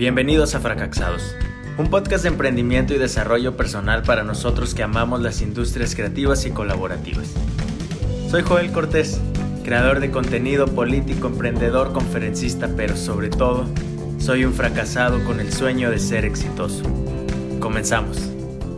Bienvenidos a Fracasados, un podcast de emprendimiento y desarrollo personal para nosotros que amamos las industrias creativas y colaborativas. Soy Joel Cortés, creador de contenido político, emprendedor, conferencista, pero sobre todo, soy un fracasado con el sueño de ser exitoso. Comenzamos.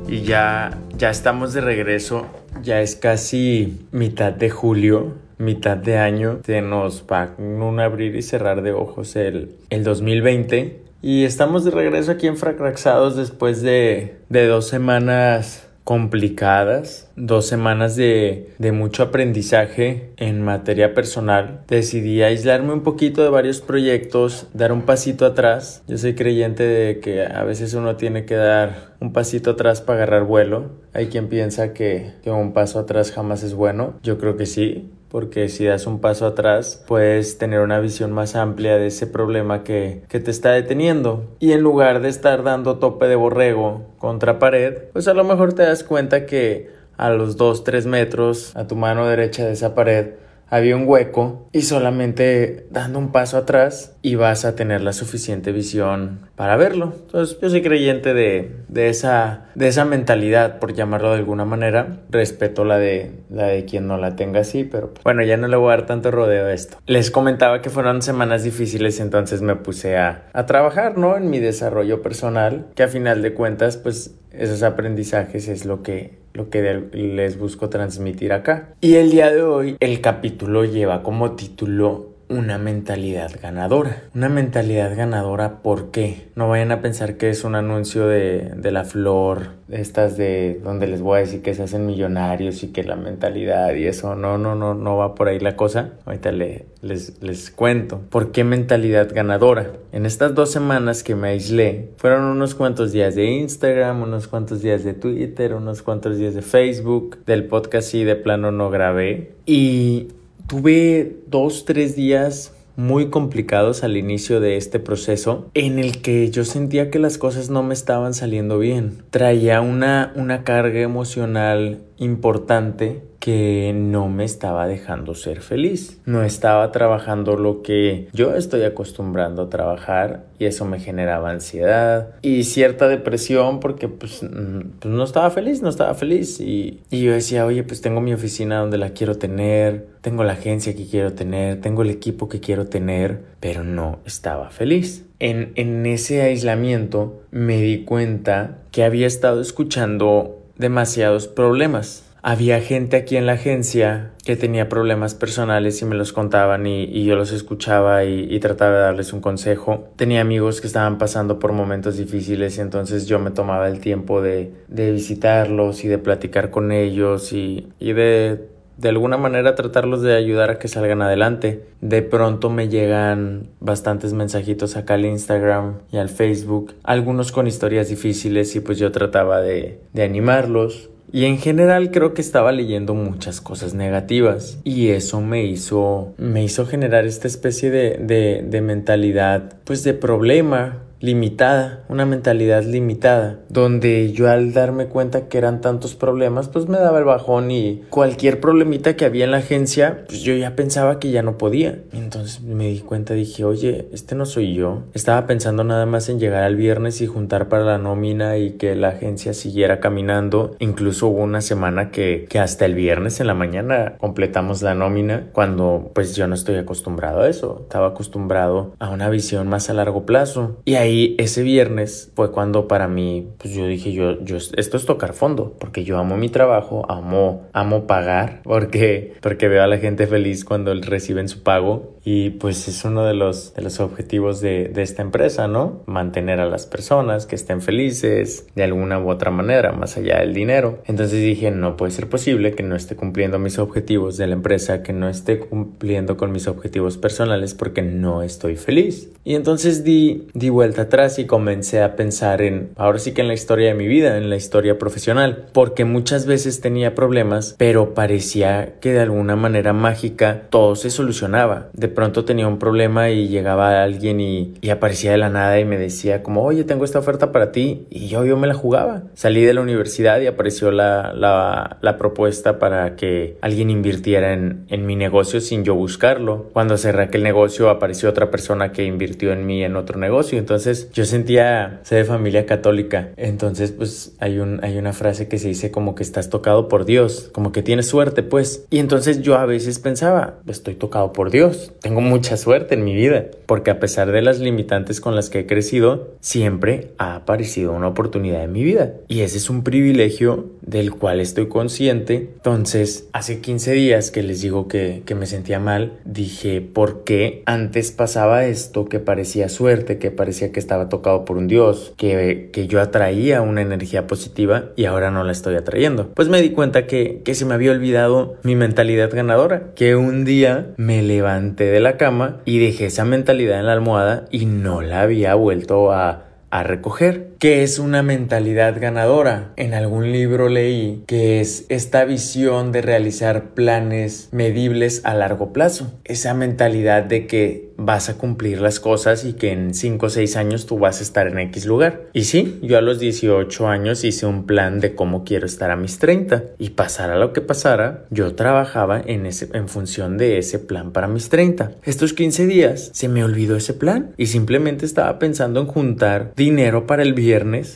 Y ya, ya estamos de regreso, ya es casi mitad de julio mitad de año se nos va un abrir y cerrar de ojos el, el 2020 y estamos de regreso aquí en Fracraxados después de, de dos semanas complicadas, dos semanas de, de, mucho aprendizaje en materia personal. Decidí aislarme un poquito de varios proyectos, dar un pasito atrás. Yo soy creyente de que a veces uno tiene que dar un pasito atrás para agarrar vuelo. Hay quien piensa que, que un paso atrás jamás es bueno. Yo creo que sí porque si das un paso atrás puedes tener una visión más amplia de ese problema que, que, te está deteniendo. Y en lugar de estar dando tope de borrego contra pared, pues a lo mejor te das cuenta que a los 2-3 metros a tu mano derecha de esa pared había un hueco y solamente dando un paso atrás y vas a tener la suficiente visión para verlo. Entonces yo soy creyente de, de, esa, de esa mentalidad, por llamarlo de alguna manera. Respeto la de, la de quien no la tenga así, pero pues, bueno, ya no le voy a dar tanto rodeo a esto. Les comentaba que fueron semanas difíciles, entonces me puse a, a trabajar, ¿no? En mi desarrollo personal, que a final de cuentas, pues esos aprendizajes es lo que lo que les busco transmitir acá. Y el día de hoy el capítulo lleva como título una mentalidad ganadora. Una mentalidad ganadora, ¿por qué? No vayan a pensar que es un anuncio de, de, la flor, estas de donde les voy a decir que se hacen millonarios y que la mentalidad y eso. No, no, no, no va por ahí la cosa. Ahorita le, les, les cuento. ¿Por qué mentalidad ganadora? En estas dos semanas que me aislé, fueron unos cuantos días de Instagram, unos cuantos días de Twitter, unos cuantos días de Facebook, del podcast y de plano no grabé. Y tuve dos, tres días muy complicados al inicio de este proceso en el que yo sentía que las cosas no me estaban saliendo bien. Traía una, una carga emocional importante que no me estaba dejando ser feliz. No estaba trabajando lo que yo estoy acostumbrando a trabajar y eso me generaba ansiedad y cierta depresión porque pues, mm, pues no estaba feliz, no estaba feliz y, y, yo decía, oye, pues tengo mi oficina donde la quiero tener, tengo la agencia que quiero tener, tengo el equipo que quiero tener, pero no estaba feliz. En, en ese aislamiento me di cuenta que había estado escuchando demasiados problemas había gente aquí en la agencia que tenía problemas personales y me los contaban y, yo los escuchaba y, trataba de darles un consejo. Tenía amigos que estaban pasando por momentos difíciles y entonces yo me tomaba el tiempo de, visitarlos y de platicar con ellos y, de de alguna manera tratarlos de ayudar a que salgan adelante. De pronto me llegan bastantes mensajitos acá al Instagram y al Facebook, algunos con historias difíciles y pues yo trataba de animarlos y en general creo que estaba leyendo muchas cosas negativas. Y eso me hizo. me hizo generar esta especie de, de, de mentalidad. pues de problema limitada, una mentalidad limitada, donde yo al darme cuenta que eran tantos problemas, pues me daba el bajón y cualquier problemita que había en la agencia, pues yo ya pensaba que ya no podía. Entonces me di cuenta, dije, oye, este no soy yo. Estaba pensando nada más en llegar al viernes y juntar para la nómina y que la agencia siguiera caminando. Incluso hubo una semana que, que hasta el viernes en la mañana completamos la nómina cuando pues yo no estoy acostumbrado a eso. Estaba acostumbrado a una visión más a largo plazo. Y ahí y ese viernes fue cuando para mí, pues yo dije, yo, yo, esto es tocar fondo, porque yo amo mi trabajo, amo, amo pagar, porque, porque veo a la gente feliz cuando reciben su pago y pues es uno de los, de los objetivos de, de esta empresa, ¿no? Mantener a las personas que estén felices de alguna u otra manera, más allá del dinero. Entonces dije, no puede ser posible que no esté cumpliendo mis objetivos de la empresa, que no esté cumpliendo con mis objetivos personales porque no estoy feliz. Y entonces di, di vuelta atrás y comencé a pensar en, ahora sí que en la historia de mi vida, en la historia profesional, porque muchas veces tenía problemas, pero parecía que de alguna manera mágica todo se solucionaba. Pronto tenía un problema y llegaba alguien y, aparecía de la nada y me decía como, oye, tengo esta oferta para ti y yo, yo me la jugaba. Salí de la universidad y apareció la, la, propuesta para que alguien invirtiera en, en mi negocio sin yo buscarlo. Cuando cerré aquel negocio apareció otra persona que invirtió en mí en otro negocio. Entonces yo sentía ser de familia católica. Entonces, pues hay, un, hay una frase que se dice como que estás tocado por Dios, como que tienes suerte, pues. Y entonces yo a veces pensaba, estoy tocado por Dios, tengo mucha suerte en mi vida, porque a pesar de las limitantes con las que he crecido, siempre ha aparecido una oportunidad en mi vida. Y ese es un privilegio del cual estoy consciente. Entonces, hace 15 días que les digo que, que me sentía mal, dije, ¿por qué antes pasaba esto que parecía suerte, que parecía que estaba tocado por un Dios, que, que yo atraía una energía positiva y ahora no la estoy atrayendo? Pues me di cuenta que, que se me había olvidado mi mentalidad ganadora, que un día me levanté de la cama y dejé esa mentalidad en la almohada y no la había vuelto a a recoger. ¿Qué es una mentalidad ganadora? En algún libro leí que es esta visión de realizar planes medibles a largo plazo. Esa mentalidad de que vas a cumplir las cosas y que en 5 o 6 años tú vas a estar en X lugar. Y sí, yo a los 18 años hice un plan de cómo quiero estar a mis 30 y pasara lo que pasara, yo trabajaba en, ese, en función de ese plan para mis 30. Estos 15 días se me olvidó ese plan y simplemente estaba pensando en juntar dinero para el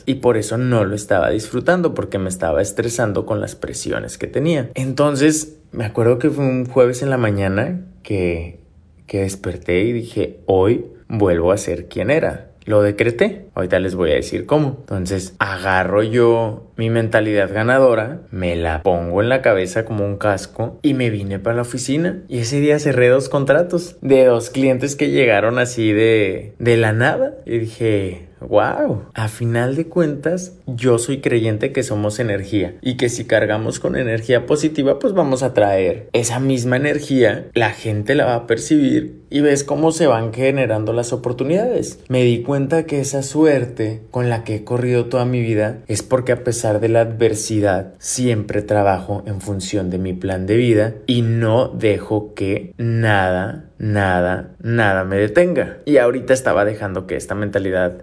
y por eso no lo estaba disfrutando porque me estaba estresando con las presiones que tenía. Entonces, me acuerdo que fue un jueves en la mañana que que desperté y dije, hoy vuelvo a ser quien era. Lo decreté. Ahorita les voy a decir cómo. Entonces, agarro yo mi mentalidad ganadora, me la pongo en la cabeza como un casco y me vine para la oficina. Y ese día cerré dos contratos de dos clientes que llegaron así de, de la nada. Y dije, Wow, a final de cuentas, yo soy creyente que somos energía y que si cargamos con energía positiva, pues vamos a traer esa misma energía, la gente la va a percibir y ves cómo se van generando las oportunidades. Me di cuenta que esa suerte con la que he corrido toda mi vida es porque a pesar de la adversidad siempre trabajo en función de mi plan de vida y no dejo que nada nada, nada me detenga. Y ahorita estaba dejando que esta mentalidad,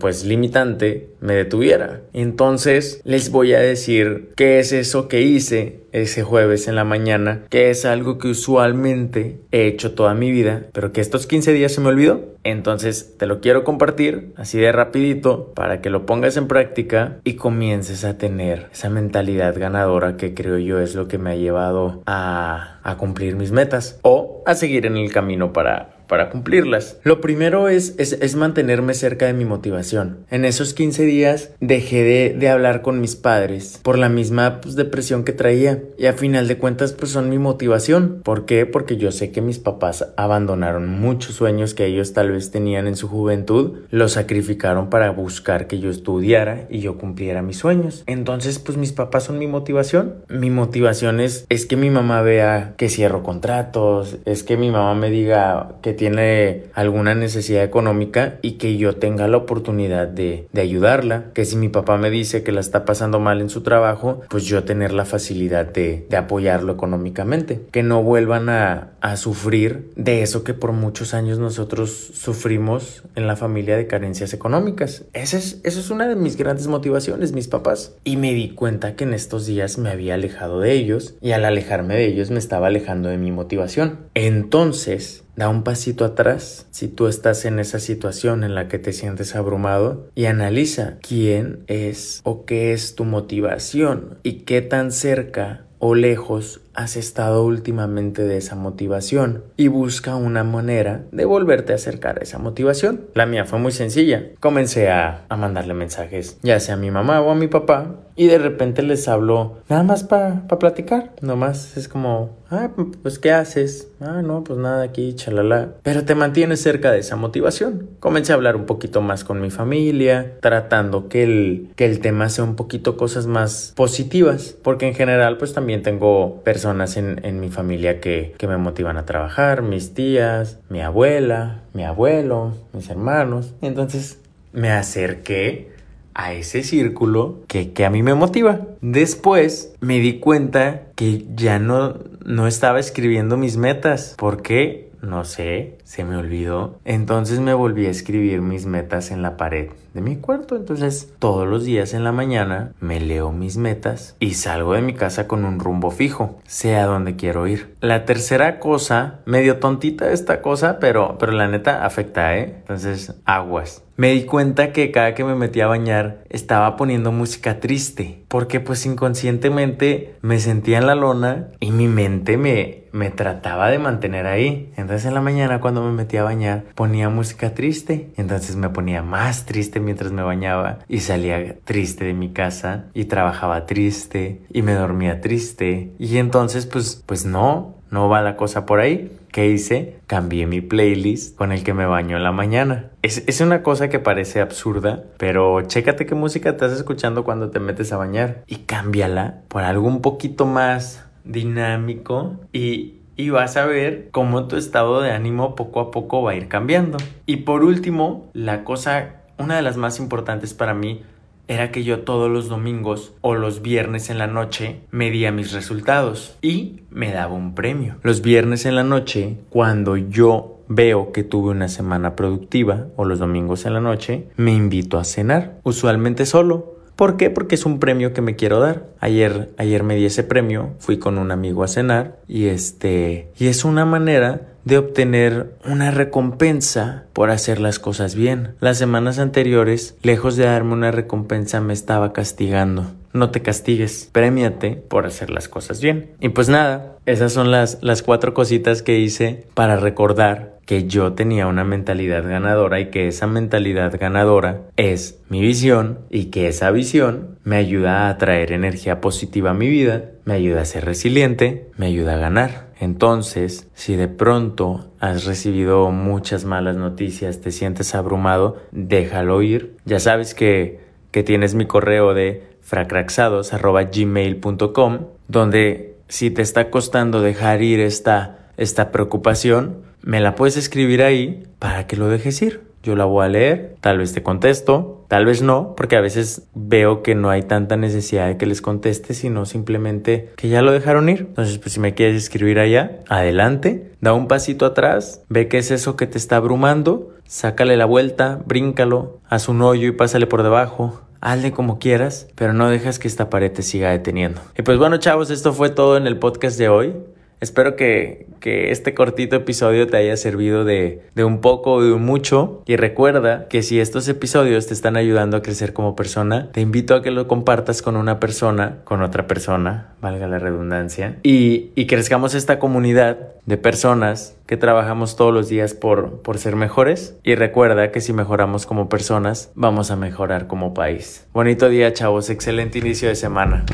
pues limitante, me detuviera. Entonces les voy a decir qué es eso que hice ese jueves en la mañana, que es algo que usualmente he hecho toda mi vida, pero que estos 15 días se me olvidó. Entonces te lo quiero compartir así de rapidito para que lo pongas en práctica y comiences a tener esa mentalidad ganadora que creo yo es lo que me ha llevado a, a cumplir mis metas o a seguir en el camino para para cumplirlas. Lo primero es, es, mantenerme cerca de mi motivación. En esos 15 días dejé de, hablar con mis padres por la misma pues, depresión que traía y a final de cuentas pues son mi motivación. ¿Por qué? Porque yo sé que mis papás abandonaron muchos sueños que ellos tal vez tenían en su juventud, los sacrificaron para buscar que yo estudiara y yo cumpliera mis sueños. Entonces pues mis papás son mi motivación. Mi motivación es, es que mi mamá vea que cierro contratos, es que mi mamá me diga que tiene alguna necesidad económica y que yo tenga la oportunidad de, de ayudarla. Que si mi papá me dice que la está pasando mal en su trabajo, pues yo tener la facilidad de, de apoyarlo económicamente. Que no vuelvan a, a sufrir de eso que por muchos años nosotros sufrimos en la familia de carencias económicas. Esa es, eso es una de mis grandes motivaciones, mis papás. Y me di cuenta que en estos días me había alejado de ellos y al alejarme de ellos me estaba alejando de mi motivación. Entonces, Da un pasito atrás si tú estás en esa situación en la que te sientes abrumado y analiza quién es o qué es tu motivación y qué tan cerca o lejos has estado últimamente de esa motivación y busca una manera de volverte a acercar a esa motivación. La mía fue muy sencilla. Comencé a, mandarle mensajes, ya sea a mi mamá o a mi papá, y de repente les hablo nada más para pa platicar. Nomás es como, ah, pues ¿qué haces? Ah, no, pues nada aquí, chalala. Pero te mantienes cerca de esa motivación. Comencé a hablar un poquito más con mi familia, tratando que el, que el tema sea un poquito cosas más positivas, porque en general pues también tengo personas en, mi familia que, me motivan a trabajar, mis tías, mi abuela, mi abuelo, mis hermanos. Entonces me acerqué a ese círculo que, que, a mí me motiva. Después me di cuenta que ya no, no estaba escribiendo mis metas. ¿Por qué? No sé, se me olvidó. Entonces me volví a escribir mis metas en la pared de mi cuarto. Entonces todos los días en la mañana me leo mis metas y salgo de mi casa con un rumbo fijo, sea donde quiero ir. La tercera cosa, medio tontita esta cosa, pero, pero la neta afecta, ¿eh? Entonces, aguas. Me di cuenta que cada que me metía a bañar estaba poniendo música triste, porque pues inconscientemente me sentía en la lona y mi mente me, me trataba de mantener ahí. Entonces en la mañana cuando me metía a bañar ponía música triste, entonces me ponía más triste mientras me bañaba y salía triste de mi casa y trabajaba triste y me dormía triste y entonces pues pues no, no va la cosa por ahí. ¿Qué hice? Cambié mi playlist con el que me baño en la mañana. Es, es, una cosa que parece absurda, pero chécate qué música estás escuchando cuando te metes a bañar y cámbiala por algo un poquito más dinámico y, y vas a ver cómo tu estado de ánimo poco a poco va a ir cambiando. Y por último, la cosa, una de las más importantes para mí, era que yo todos los domingos o los viernes en la noche medía mis resultados y me daba un premio. Los viernes en la noche, cuando yo veo que tuve una semana productiva o los domingos en la noche, me invito a cenar, usualmente solo. ¿Por qué? Porque es un premio que me quiero dar. Ayer, ayer me di ese premio, fui con un amigo a cenar y este, y es una manera de obtener una recompensa por hacer las cosas bien. Las semanas anteriores, lejos de darme una recompensa, me estaba castigando. No te castigues, premiate por hacer las cosas bien. Y pues nada, esas son las, las cuatro cositas que hice para recordar que yo tenía una mentalidad ganadora y que esa mentalidad ganadora es mi visión y que esa visión me ayuda a atraer energía positiva a mi vida, me ayuda a ser resiliente, me ayuda a ganar. Entonces, si de pronto has recibido muchas malas noticias, te sientes abrumado, déjalo ir. Ya sabes que, que tienes mi correo de fracraxados.gmail.com donde si te está costando dejar ir esta, esta preocupación, me la puedes escribir ahí para que lo dejes ir. Yo la voy a leer, tal vez te contesto, tal vez no, porque a veces veo que no hay tanta necesidad de que les conteste, sino simplemente que ya lo dejaron ir. Entonces, pues si me quieres escribir allá, adelante, da un pasito atrás, ve qué es eso que te está abrumando, sácale la vuelta, bríncalo, haz un hoyo y pásale por debajo, Hazle como quieras, pero no dejas que esta pared te siga deteniendo. Y pues bueno, chavos, esto fue todo en el podcast de hoy. Espero que, que, este cortito episodio te haya servido de, de un poco o de un mucho. Y recuerda que si estos episodios te están ayudando a crecer como persona, te invito a que lo compartas con una persona, con otra persona, valga la redundancia, y, y crezcamos esta comunidad de personas que trabajamos todos los días por, por ser mejores. Y recuerda que si mejoramos como personas, vamos a mejorar como país. Bonito día, chavos. Excelente inicio de semana.